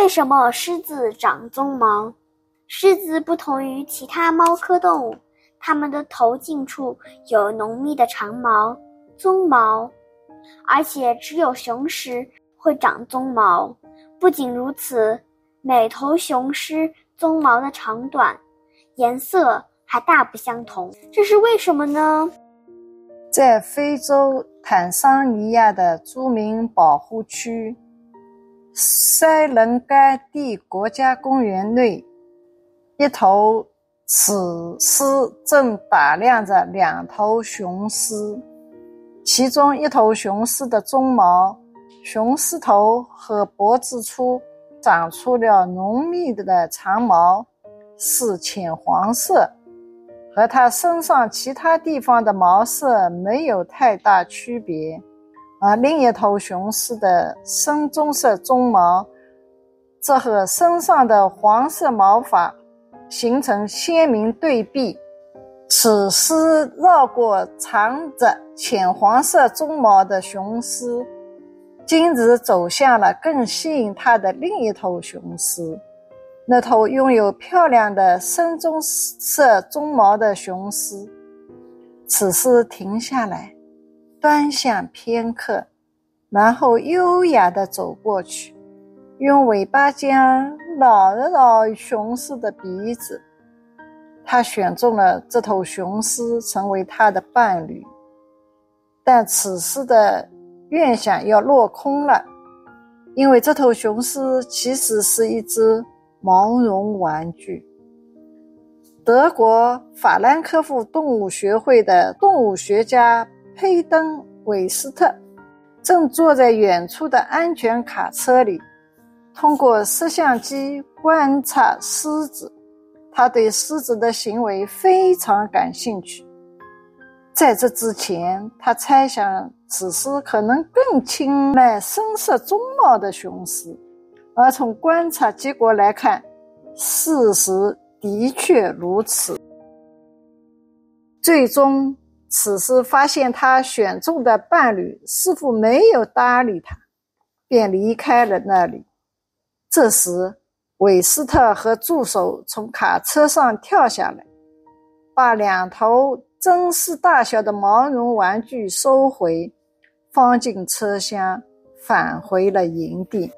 为什么狮子长鬃毛？狮子不同于其他猫科动物，它们的头颈处有浓密的长毛——鬃毛，而且只有雄狮会长鬃毛。不仅如此，每头雄狮鬃毛的长短、颜色还大不相同，这是为什么呢？在非洲坦桑尼亚的著名保护区塞伦盖蒂国家公园内。一头雌狮正打量着两头雄狮，其中一头雄狮的鬃毛，雄狮头和脖子处长出了浓密的长毛，是浅黄色，和它身上其他地方的毛色没有太大区别。而另一头雄狮的深棕色鬃毛，则和身上的黄色毛发。形成鲜明对比。此狮绕过长着浅黄色鬃毛的雄狮，径直走向了更吸引它的另一头雄狮。那头拥有漂亮的深棕色鬃毛的雄狮，此狮停下来，端详片刻，然后优雅地走过去。用尾巴尖挠了挠雄狮的鼻子，他选中了这头雄狮成为他的伴侣。但此时的愿想要落空了，因为这头雄狮其实是一只毛绒玩具。德国法兰克福动物学会的动物学家佩登·韦斯特正坐在远处的安全卡车里。通过摄像机观察狮子，他对狮子的行为非常感兴趣。在这之前，他猜想此狮可能更青睐深色鬃毛的雄狮，而从观察结果来看，事实的确如此。最终，此时发现他选中的伴侣似乎没有搭理他，便离开了那里。这时，韦斯特和助手从卡车上跳下来，把两头真实大小的毛绒玩具收回，放进车厢，返回了营地。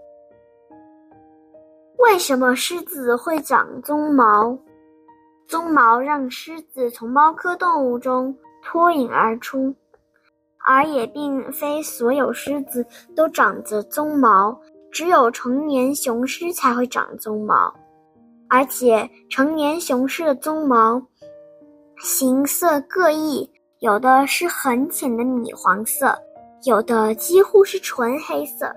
为什么狮子会长鬃毛？鬃毛让狮子从猫科动物中脱颖而出，而也并非所有狮子都长着鬃毛。只有成年雄狮才会长鬃毛，而且成年雄狮的鬃毛形色各异，有的是很浅的米黄色，有的几乎是纯黑色，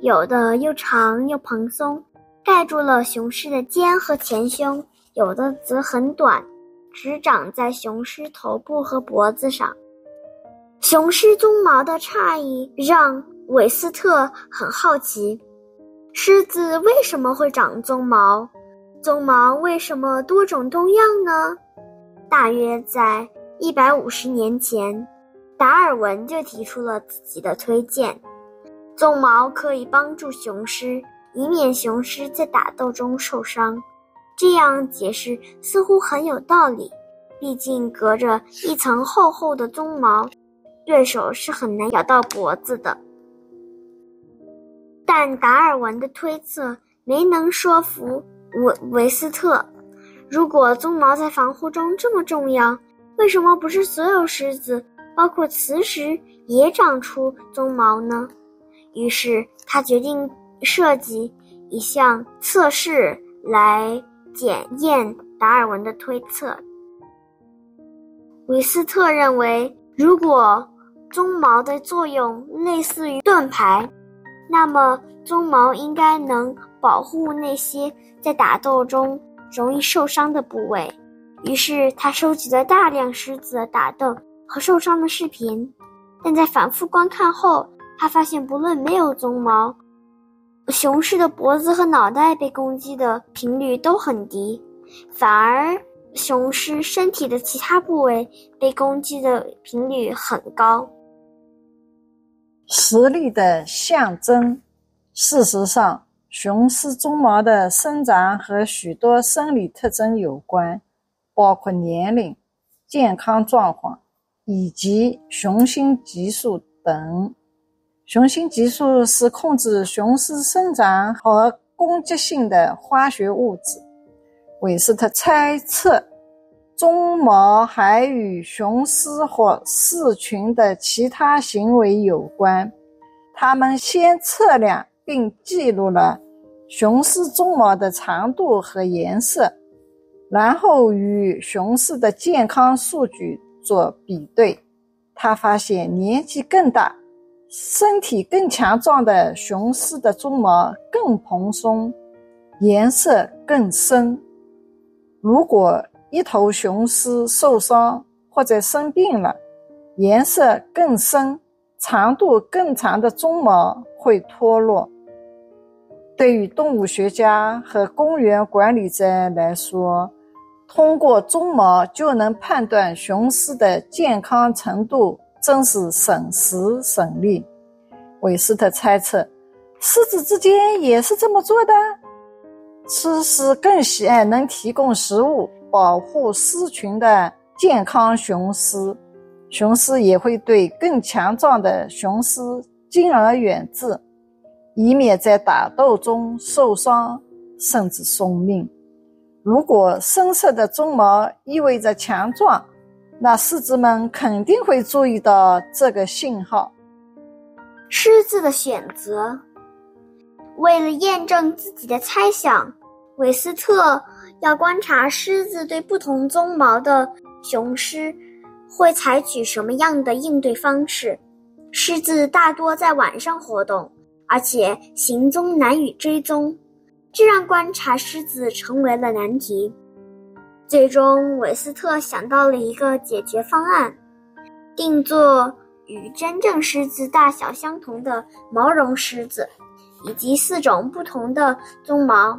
有的又长又蓬松，盖住了雄狮的肩和前胸，有的则很短，只长在雄狮头部和脖子上。雄狮鬃毛的差异让韦斯特很好奇。狮子为什么会长鬃毛？鬃毛为什么多种多样呢？大约在一百五十年前，达尔文就提出了自己的推荐：鬃毛可以帮助雄狮，以免雄狮在打斗中受伤。这样解释似乎很有道理，毕竟隔着一层厚厚的鬃毛，对手是很难咬到脖子的。但达尔文的推测没能说服维维斯特。如果鬃毛在防护中这么重要，为什么不是所有狮子，包括雌狮，也长出鬃毛呢？于是他决定设计一项测试来检验达尔文的推测。韦斯特认为，如果鬃毛的作用类似于盾牌。那么，鬃毛应该能保护那些在打斗中容易受伤的部位。于是，他收集了大量狮子打斗和受伤的视频。但在反复观看后，他发现，不论没有鬃毛，雄狮的脖子和脑袋被攻击的频率都很低，反而雄狮身体的其他部位被攻击的频率很高。实力的象征。事实上，雄狮鬃毛的生长和许多生理特征有关，包括年龄、健康状况以及雄性激素等。雄性激素是控制雄狮生长和攻击性的化学物质。韦斯特猜测，鬃毛还与雄狮或狮群的其他行为有关。他们先测量。并记录了雄狮鬃毛的长度和颜色，然后与雄狮的健康数据做比对。他发现年纪更大、身体更强壮的雄狮的鬃毛更蓬松，颜色更深。如果一头雄狮受伤或者生病了，颜色更深、长度更长的鬃毛会脱落。对于动物学家和公园管理者来说，通过鬃毛就能判断雄狮的健康程度，真是省时省力。韦斯特猜测，狮子之间也是这么做的。狮狮更喜爱能提供食物、保护狮群的健康雄狮，雄狮也会对更强壮的雄狮敬而远之。以免在打斗中受伤甚至送命。如果深色的鬃毛意味着强壮，那狮子们肯定会注意到这个信号。狮子的选择，为了验证自己的猜想，韦斯特要观察狮子对不同鬃毛的雄狮会采取什么样的应对方式。狮子大多在晚上活动。而且行踪难以追踪，这让观察狮子成为了难题。最终，韦斯特想到了一个解决方案：定做与真正狮子大小相同的毛绒狮子，以及四种不同的鬃毛：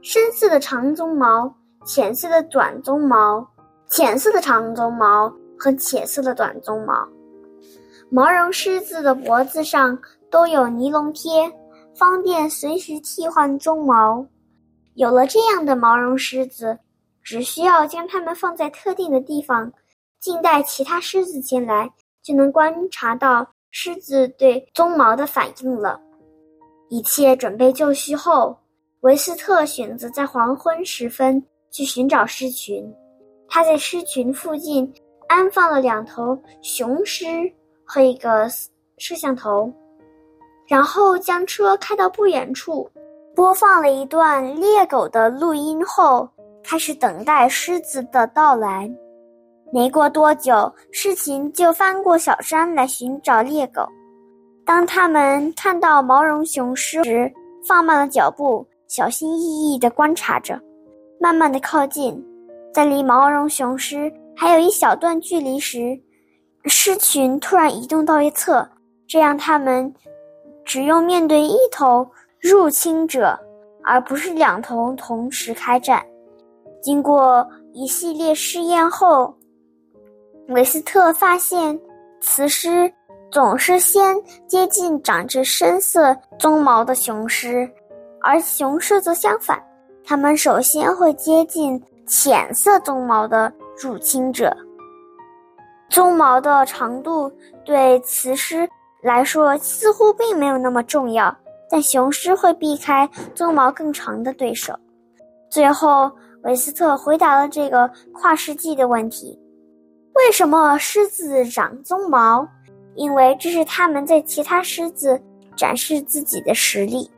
深色的长鬃毛、浅色的短鬃毛、浅色的长鬃毛和浅色的短鬃毛。毛绒狮子的脖子上。都有尼龙贴，方便随时替换鬃毛。有了这样的毛绒狮子，只需要将它们放在特定的地方，静待其他狮子前来，就能观察到狮子对鬃毛的反应了。一切准备就绪后，维斯特选择在黄昏时分去寻找狮群。他在狮群附近安放了两头雄狮和一个摄像头。然后将车开到不远处，播放了一段猎狗的录音后，开始等待狮子的到来。没过多久，狮群就翻过小山来寻找猎狗。当他们看到毛绒雄狮时，放慢了脚步，小心翼翼地观察着，慢慢地靠近。在离毛绒雄狮还有一小段距离时，狮群突然移动到一侧，这样他们。只用面对一头入侵者，而不是两头同时开战。经过一系列试验后，韦斯特发现，雌狮总是先接近长着深色鬃毛的雄狮，而雄狮则相反，它们首先会接近浅色鬃毛的入侵者。鬃毛的长度对雌狮。来说似乎并没有那么重要，但雄狮会避开鬃毛更长的对手。最后，韦斯特回答了这个跨世纪的问题：为什么狮子长鬃毛？因为这是他们在其他狮子展示自己的实力。